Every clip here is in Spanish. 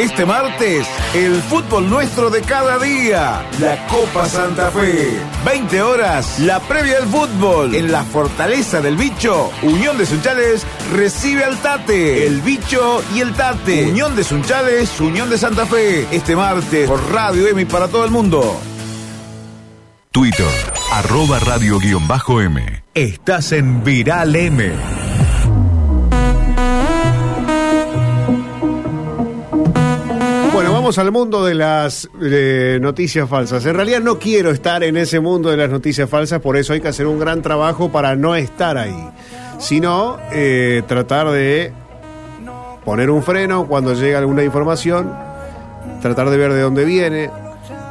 Este martes, el fútbol nuestro de cada día. La Copa Santa Fe. 20 horas, la previa del fútbol. En la Fortaleza del Bicho, Unión de Sunchales recibe al Tate. El Bicho y el Tate. Unión de Sunchales, Unión de Santa Fe. Este martes, por Radio Emi para todo el mundo. Twitter, arroba radio-m. Estás en Viral M. Al mundo de las eh, noticias falsas. En realidad no quiero estar en ese mundo de las noticias falsas, por eso hay que hacer un gran trabajo para no estar ahí, sino eh, tratar de poner un freno cuando llega alguna información, tratar de ver de dónde viene,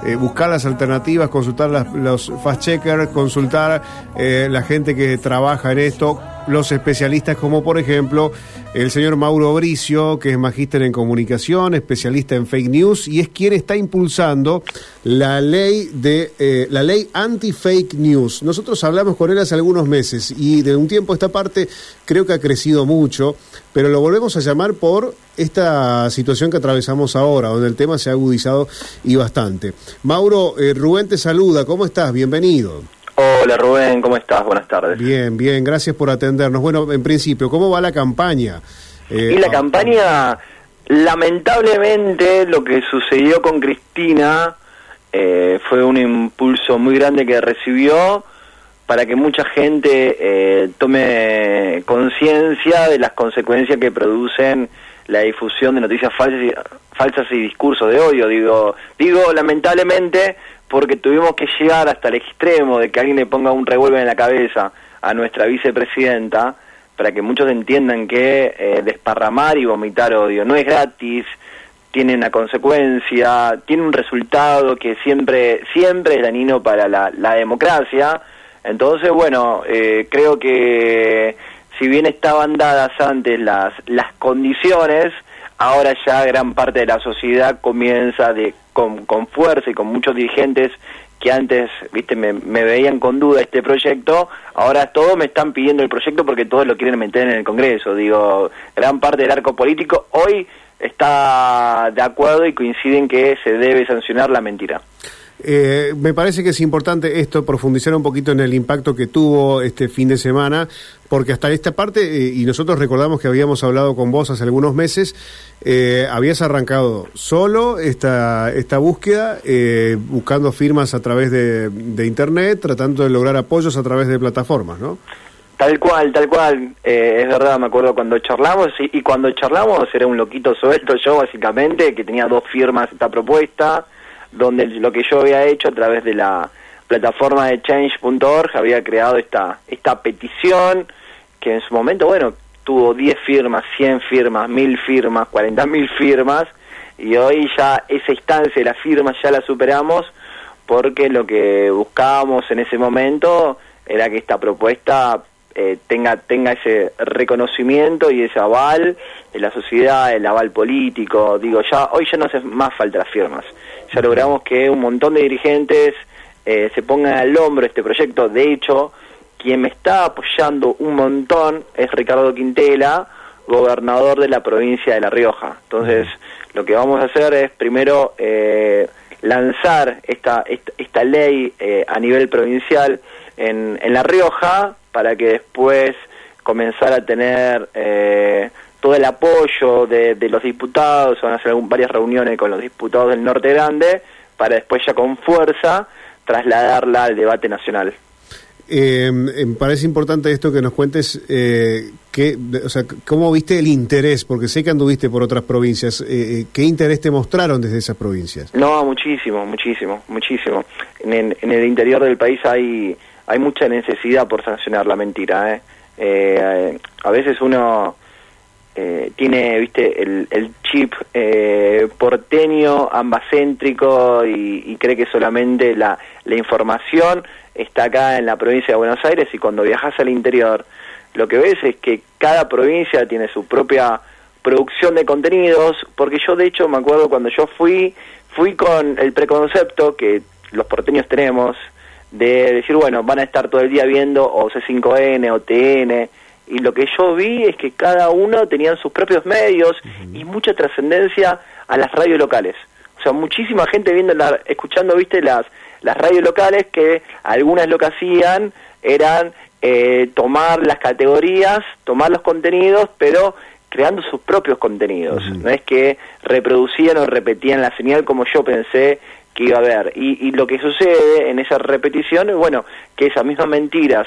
eh, buscar las alternativas, consultar las- los fast checkers, consultar eh, la gente que trabaja en esto, los especialistas como por ejemplo el señor Mauro Bricio, que es magíster en comunicación, especialista en fake news y es quien está impulsando la ley de eh, la ley anti-fake news. Nosotros hablamos con él hace algunos meses y de un tiempo a esta parte creo que ha crecido mucho, pero lo volvemos a llamar por esta situación que atravesamos ahora, donde el tema se ha agudizado y bastante. Mauro, eh, Rubén te saluda, ¿cómo estás? Bienvenido. Hola Rubén, ¿cómo estás? Buenas tardes. Bien, bien, gracias por atendernos. Bueno, en principio, ¿cómo va la campaña? Eh, Y la ah, campaña, lamentablemente, lo que sucedió con Cristina eh, fue un impulso muy grande que recibió para que mucha gente eh, tome conciencia de las consecuencias que producen la difusión de noticias falsas y, falsas y discursos de odio. Digo, digo lamentablemente porque tuvimos que llegar hasta el extremo de que alguien le ponga un revólver en la cabeza a nuestra vicepresidenta para que muchos entiendan que eh, desparramar y vomitar odio no es gratis, tiene una consecuencia, tiene un resultado que siempre, siempre es dañino para la, la democracia. Entonces, bueno, eh, creo que si bien estaban dadas antes las, las condiciones, ahora ya gran parte de la sociedad comienza de, con, con fuerza y con muchos dirigentes que antes, viste, me, me veían con duda este proyecto, ahora todos me están pidiendo el proyecto porque todos lo quieren meter en el Congreso. Digo, gran parte del arco político hoy está de acuerdo y coinciden que se debe sancionar la mentira. Eh, me parece que es importante esto, profundizar un poquito en el impacto que tuvo este fin de semana, porque hasta esta parte, eh, y nosotros recordamos que habíamos hablado con vos hace algunos meses, eh, habías arrancado solo esta, esta búsqueda, eh, buscando firmas a través de, de Internet, tratando de lograr apoyos a través de plataformas, ¿no? Tal cual, tal cual, es verdad, me acuerdo cuando charlamos, y, y cuando charlamos era un loquito suelto yo básicamente, que tenía dos firmas esta propuesta, donde lo que yo había hecho a través de la plataforma de change.org había creado esta, esta petición, que en su momento, bueno, tuvo 10 firmas, 100 firmas, 1000 firmas, 40.000 firmas, y hoy ya esa instancia de las firmas ya la superamos, porque lo que buscábamos en ese momento era que esta propuesta eh, tenga tenga ese reconocimiento y ese aval de la sociedad, el aval político. Digo, ya hoy ya no hace más falta las firmas. Ya logramos que un montón de dirigentes eh, se pongan al hombro este proyecto. De hecho, quien me está apoyando un montón es Ricardo Quintela, gobernador de la provincia de La Rioja. Entonces, lo que vamos a hacer es primero eh, lanzar esta, esta, esta ley eh, a nivel provincial en, en La Rioja para que después comenzar a tener eh, todo el apoyo de, de los diputados, van a hacer algún- varias reuniones con los diputados del Norte Grande, para después ya con fuerza trasladarla al debate nacional. Eh, me parece importante esto que nos cuentes, eh, que, o sea, cómo viste el interés, porque sé que anduviste por otras provincias, eh, eh, ¿qué interés te mostraron desde esas provincias? No, muchísimo, muchísimo, muchísimo. En, en el interior del país hay hay mucha necesidad por sancionar la mentira. ¿eh? Eh, a veces uno eh, tiene, viste, el, el chip eh, porteño, ambacéntrico y, y cree que solamente la, la información está acá en la provincia de Buenos Aires y cuando viajas al interior lo que ves es que cada provincia tiene su propia producción de contenidos, porque yo de hecho me acuerdo cuando yo fui, fui con el preconcepto que los porteños tenemos de decir, bueno, van a estar todo el día viendo o C5N o TN, y lo que yo vi es que cada uno tenían sus propios medios y mucha trascendencia a las radios locales. O sea, muchísima gente viendo, la, escuchando, viste, las, las radios locales que algunas lo que hacían eran eh, tomar las categorías, tomar los contenidos, pero creando sus propios contenidos. No es que reproducían o repetían la señal como yo pensé que iba a haber. Y, y lo que sucede en esa repetición es, bueno, que esas mismas mentiras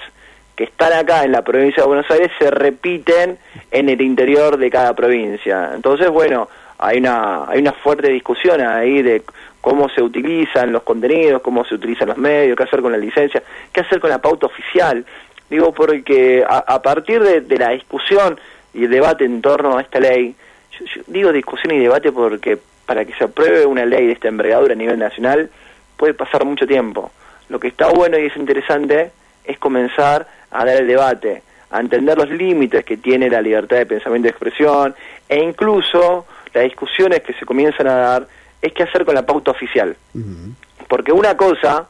que están acá en la provincia de Buenos Aires se repiten en el interior de cada provincia. Entonces, bueno, hay una, hay una fuerte discusión ahí de cómo se utilizan los contenidos, cómo se utilizan los medios, qué hacer con la licencia, qué hacer con la pauta oficial. Digo, porque a, partir de, la discusión y el debate en torno a esta ley, yo, digo discusión y debate porque para que se apruebe una ley de esta envergadura a nivel nacional puede pasar mucho tiempo. Lo que está bueno y es interesante es comenzar a dar el debate, a entender los límites que tiene la libertad de pensamiento y expresión e incluso las discusiones que se comienzan a dar es qué hacer con la pauta oficial. Porque una cosa,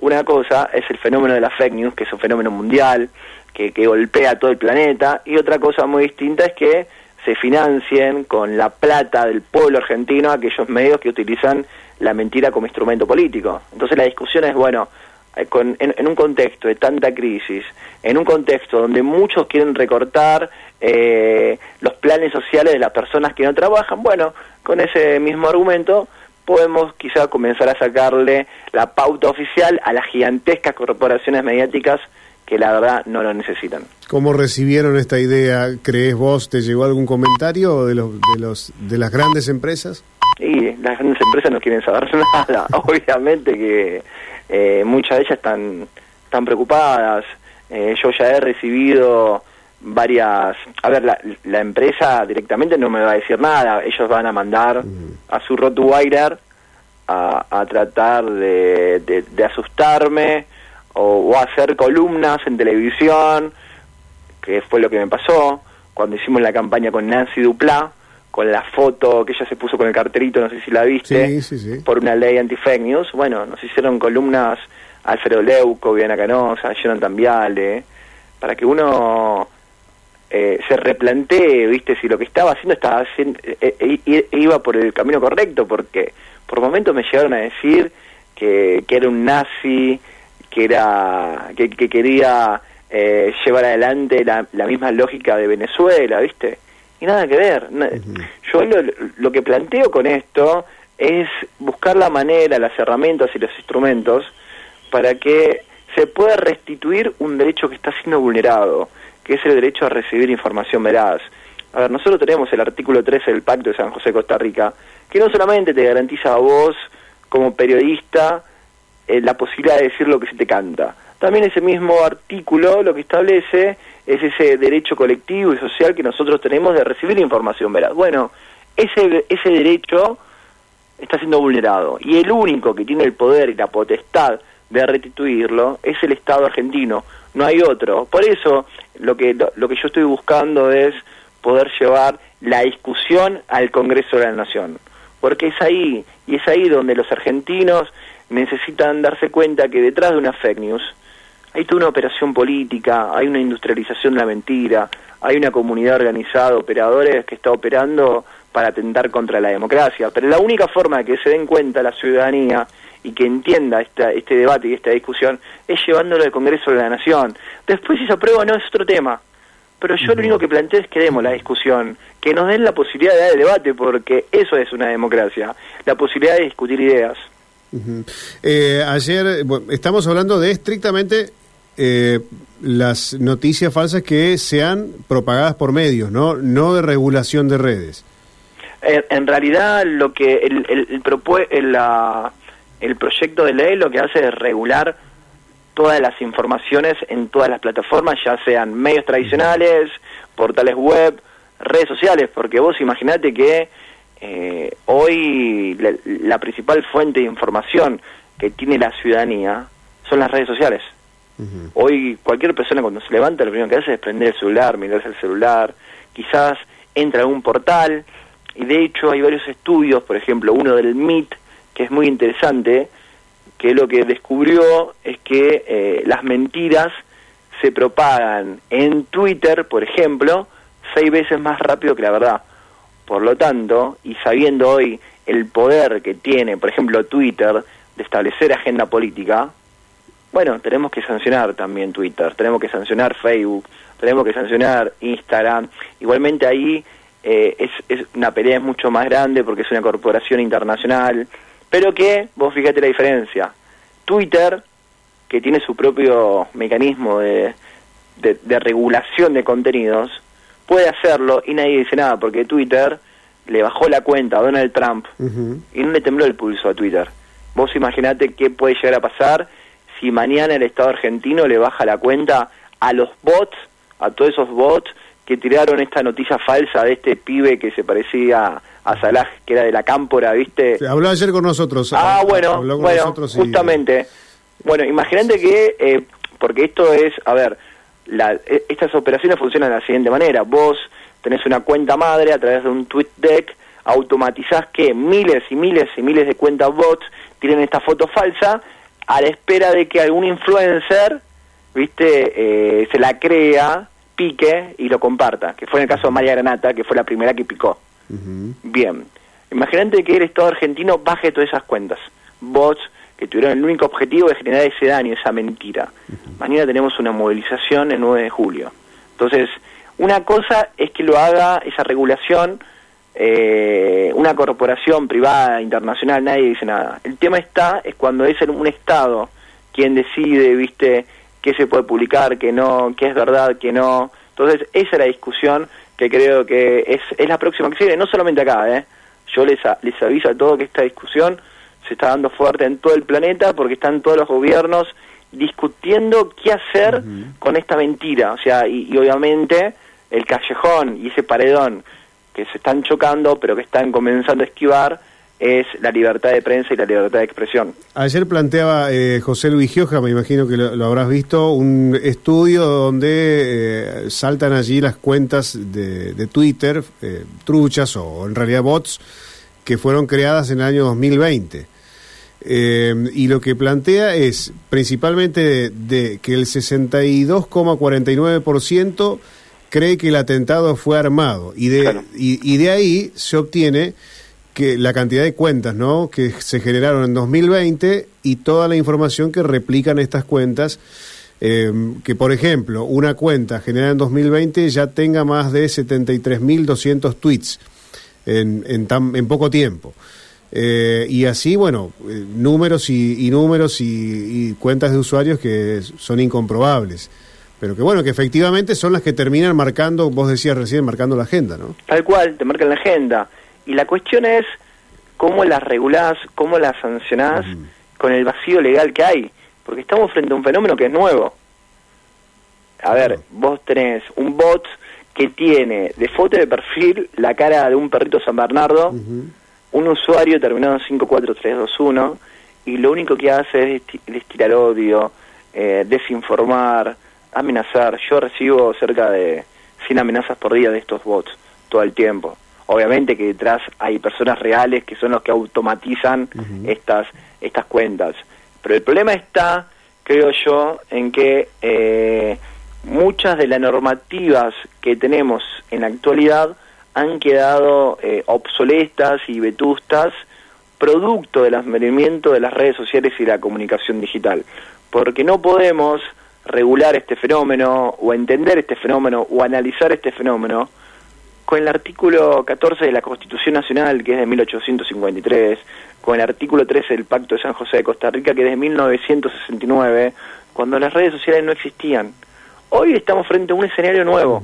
una cosa es el fenómeno de la fake news, que es un fenómeno mundial, que, que golpea a todo el planeta, y otra cosa muy distinta es que se financien con la plata del pueblo argentino aquellos medios que utilizan la mentira como instrumento político. Entonces la discusión es, bueno, eh, en, un contexto de tanta crisis, en un contexto donde muchos quieren recortar eh, los planes sociales de las personas que no trabajan, bueno, con ese mismo argumento podemos quizá comenzar a sacarle la pauta oficial a las gigantescas corporaciones mediáticas que la verdad no lo necesitan. ¿Cómo recibieron esta idea? ¿Crees vos? ¿Te llegó algún comentario de los de los de las grandes empresas? Y las grandes empresas no quieren saber nada. Obviamente que eh, muchas de ellas están, están preocupadas. Eh, yo ya he recibido varias... A ver, la, empresa directamente no me va a decir nada. Ellos van a mandar a su Rottweiler a, a tratar de, de, asustarme o, hacer columnas en televisión, que fue lo que me pasó cuando hicimos la campaña con Nancy Duplá, con la foto que ella se puso con el carterito, no sé si la viste, por una ley anti-fake news. Bueno, nos hicieron columnas Alfredo Leuco, Viana Canosa, Jonathan Viale, para que uno eh, se replantee, viste, si lo que estaba haciendo estaba haciendo, eh, eh, iba por el camino correcto, porque por momentos me llegaron a decir que, que era un nazi, que era que, quería llevar adelante la, la misma lógica de Venezuela, viste y nada que ver. Yo lo, que planteo con esto es buscar la manera, las herramientas y los instrumentos para que se pueda restituir un derecho que está siendo vulnerado, que es el derecho a recibir información veraz. A ver, nosotros tenemos el artículo 13 del Pacto de San José Costa Rica, que no solamente te garantiza a vos, como periodista, eh, la posibilidad de decir lo que se te canta. También ese mismo artículo lo que establece es ese derecho colectivo y social que nosotros tenemos de recibir información veraz. Bueno, ese, ese derecho está siendo vulnerado y el único que tiene el poder y la potestad de restituirlo es el Estado argentino, no hay otro. Por eso lo que, lo, que yo estoy buscando es poder llevar la discusión al Congreso de la Nación, porque es ahí, y es ahí donde los argentinos necesitan darse cuenta que detrás de una fake news hay toda una operación política, hay una industrialización de la mentira, hay una comunidad organizada, operadores que está operando para atentar contra la democracia. Pero la única forma de que se den cuenta la ciudadanía y que entienda esta, este debate y esta discusión es llevándolo al Congreso de la Nación. Después si se aprueba no es otro tema. Pero yo lo único que planteo es que demos la discusión, que nos den la posibilidad de dar el debate, porque eso es una democracia, la posibilidad de discutir ideas. Eh, ayer, estamos hablando de estrictamente eh, las noticias falsas que sean propagadas por medios, no, no de regulación de redes. En, realidad, lo que el, el, el, el proyecto de ley lo que hace es regular todas las informaciones en todas las plataformas, ya sean medios tradicionales, portales web, redes sociales, porque vos imaginate que eh, hoy la, la, principal fuente de información que tiene la ciudadanía son las redes sociales. Hoy cualquier persona cuando se levanta lo primero que hace es prender el celular, mirarse el celular, quizás entra a un portal y de hecho hay varios estudios, por ejemplo uno del MIT que es muy interesante, que lo que descubrió es que eh, las mentiras se propagan en Twitter, por ejemplo, seis veces más rápido que la verdad. Por lo tanto, y sabiendo hoy el poder que tiene, por ejemplo, Twitter, de establecer agenda política, bueno, tenemos que sancionar también Twitter, tenemos que sancionar Facebook, tenemos que sancionar Instagram. Igualmente ahí eh, es, es una pelea es mucho más grande porque es una corporación internacional, pero que, vos fíjate la diferencia, Twitter, que tiene su propio mecanismo de, de, regulación de contenidos, puede hacerlo y nadie dice nada, porque Twitter le bajó la cuenta a Donald Trump y no le tembló el pulso a Twitter. Vos imaginate qué puede llegar a pasar si mañana el Estado argentino le baja la cuenta a los bots, a todos esos bots que tiraron esta noticia falsa de este pibe que se parecía a Salah, que era de la cámpora, ¿viste? habló ayer con nosotros. Ah, bueno, bueno, justamente. Bueno, imagínate que, eh, porque esto es, a ver, la, e, estas operaciones funcionan de la siguiente manera. Vos tenés una cuenta madre a través de un tweet deck, automatizás que miles y miles y miles de cuentas bots tienen esta foto falsa a la espera de que algún influencer, viste, eh, se la crea, pique y lo comparta, que fue en el caso de María Granata, que fue la primera que picó. Bien, imagínate que el Estado argentino baje todas esas cuentas, bots que tuvieron el único objetivo de generar ese daño, esa mentira. Mañana tenemos una movilización el 9 de julio. Entonces, una cosa es que lo haga esa regulación eh, una corporación privada, internacional, nadie dice nada. El tema está, es cuando es un Estado quien decide, viste, qué se puede publicar, qué no, qué es verdad, qué no. Entonces, esa es la discusión que creo que es, es la próxima que sigue, no solamente acá, ¿eh? Yo les, les aviso a todos que esta discusión se está dando fuerte en todo el planeta porque están todos los gobiernos discutiendo qué hacer con esta mentira. O sea, y obviamente el callejón y ese paredón que se están chocando, pero que están comenzando a esquivar, es la libertad de prensa y la libertad de expresión. Ayer planteaba eh, José Luis Gioja, me imagino que lo, habrás visto, un estudio donde eh, saltan allí las cuentas de, Twitter, eh, truchas o en realidad bots, que fueron creadas en el año 2020. Y lo que plantea es principalmente de que el 62,49% cree que el atentado fue armado y de, y, de ahí se obtiene que la cantidad de cuentas ¿no? que se generaron en 2020 y toda la información que replican estas cuentas. Em, que por ejemplo, una cuenta generada en 2020 ya tenga más de 73.200 tweets en, en, en poco tiempo. Eh, y así, bueno, eh, números y, números y, cuentas de usuarios que son incomprobables pero que bueno, que efectivamente son las que terminan marcando, vos decías recién, marcando la agenda, ¿no? Tal cual, te marcan la agenda. Y la cuestión es cómo las regulás, cómo las sancionás con el vacío legal que hay, porque estamos frente a un fenómeno que es nuevo. A ver, vos tenés un bot que tiene de foto de perfil la cara de un perrito San Bernardo, un usuario terminado en 54321, y lo único que hace es destilar odio, eh, desinformar, amenazar. Yo recibo cerca de 100 amenazas por día de estos bots todo el tiempo. Obviamente que detrás hay personas reales que son los que automatizan estas, estas cuentas. Pero el problema está, creo yo, en que eh, muchas de las normativas que tenemos en la actualidad han quedado eh, obsoletas y vetustas producto del asmerimiento de las redes sociales y la comunicación digital. Porque no podemos regular este fenómeno o entender este fenómeno o analizar este fenómeno con el artículo 14 de la Constitución Nacional, que es de 1853, con el artículo 13 del Pacto de San José de Costa Rica, que es de 1969, cuando las redes sociales no existían. Hoy estamos frente a un escenario nuevo,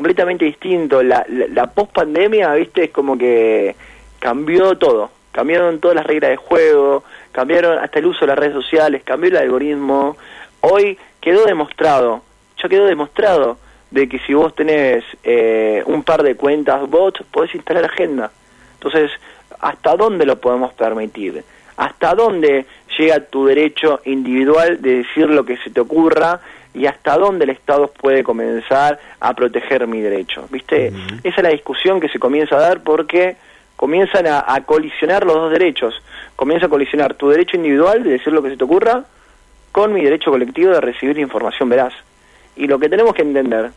completamente distinto. La, la, la post-pandemia, viste, es como que cambió todo. Cambiaron todas las reglas de juego, cambiaron hasta el uso de las redes sociales, cambió el algoritmo. Hoy quedó demostrado, ya quedó demostrado de que si vos tenés eh, un par de cuentas bots, podés instalar agenda. Entonces, ¿hasta dónde lo podemos permitir? ¿Hasta dónde llega tu derecho individual de decir lo que se te ocurra y hasta dónde el Estado puede comenzar a proteger mi derecho? ¿Viste? Esa es la discusión que se comienza a dar porque comienzan a, a colisionar los dos derechos. Comienza a colisionar tu derecho individual de decir lo que se te ocurra con mi derecho colectivo de recibir información veraz. Y lo que tenemos que entender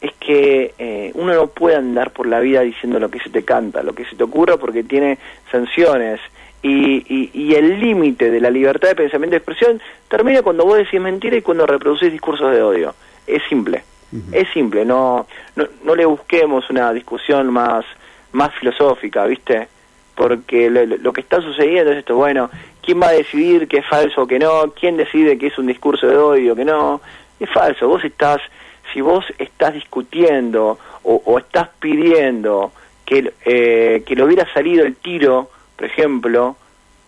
es que eh, uno no puede andar por la vida diciendo lo que se te canta, lo que se te ocurra, porque tiene sanciones. Y, y, el límite de la libertad de pensamiento y expresión termina cuando vos decís mentira y cuando reproducís discursos de odio. Es simple. Es simple, no, no, no le busquemos una discusión más, más filosófica, ¿viste? Porque lo, que está sucediendo es esto, bueno, ¿quién va a decidir qué es falso o qué no? ¿Quién decide que es un discurso de odio o que no? Es falso, vos estás, si vos estás discutiendo o, estás pidiendo que, eh, que le hubiera salido el tiro, por ejemplo,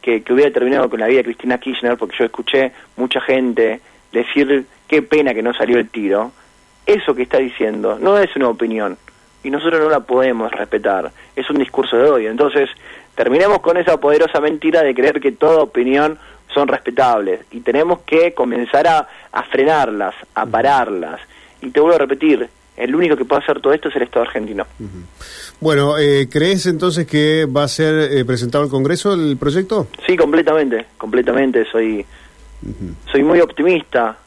que, que hubiera terminado con la vida de Cristina Kirchner, porque yo escuché mucha gente decir qué pena que no salió el tiro, eso que está diciendo no es una opinión y nosotros no la podemos respetar, es un discurso de odio. Entonces, terminemos con esa poderosa mentira de creer que toda opinión son respetables y tenemos que comenzar a, frenarlas, a pararlas. Y te vuelvo a repetir, el único que puede hacer todo esto es el Estado argentino. Bueno, eh, ¿crees entonces que va a ser eh, presentado al Congreso el proyecto? Sí, completamente, completamente. Soy, soy muy optimista.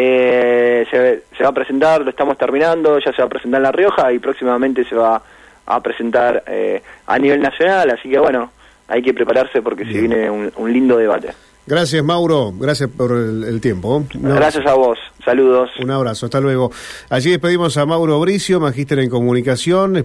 Eh, se, va a presentar, lo estamos terminando, ya se va a presentar en La Rioja y próximamente se va a presentar eh, a nivel nacional, así que bueno, hay que prepararse porque se viene un, lindo debate. Gracias Mauro, gracias por el, tiempo. Gracias a vos, saludos. Un abrazo, hasta luego. Allí despedimos a Mauro Bricio, magíster en comunicación.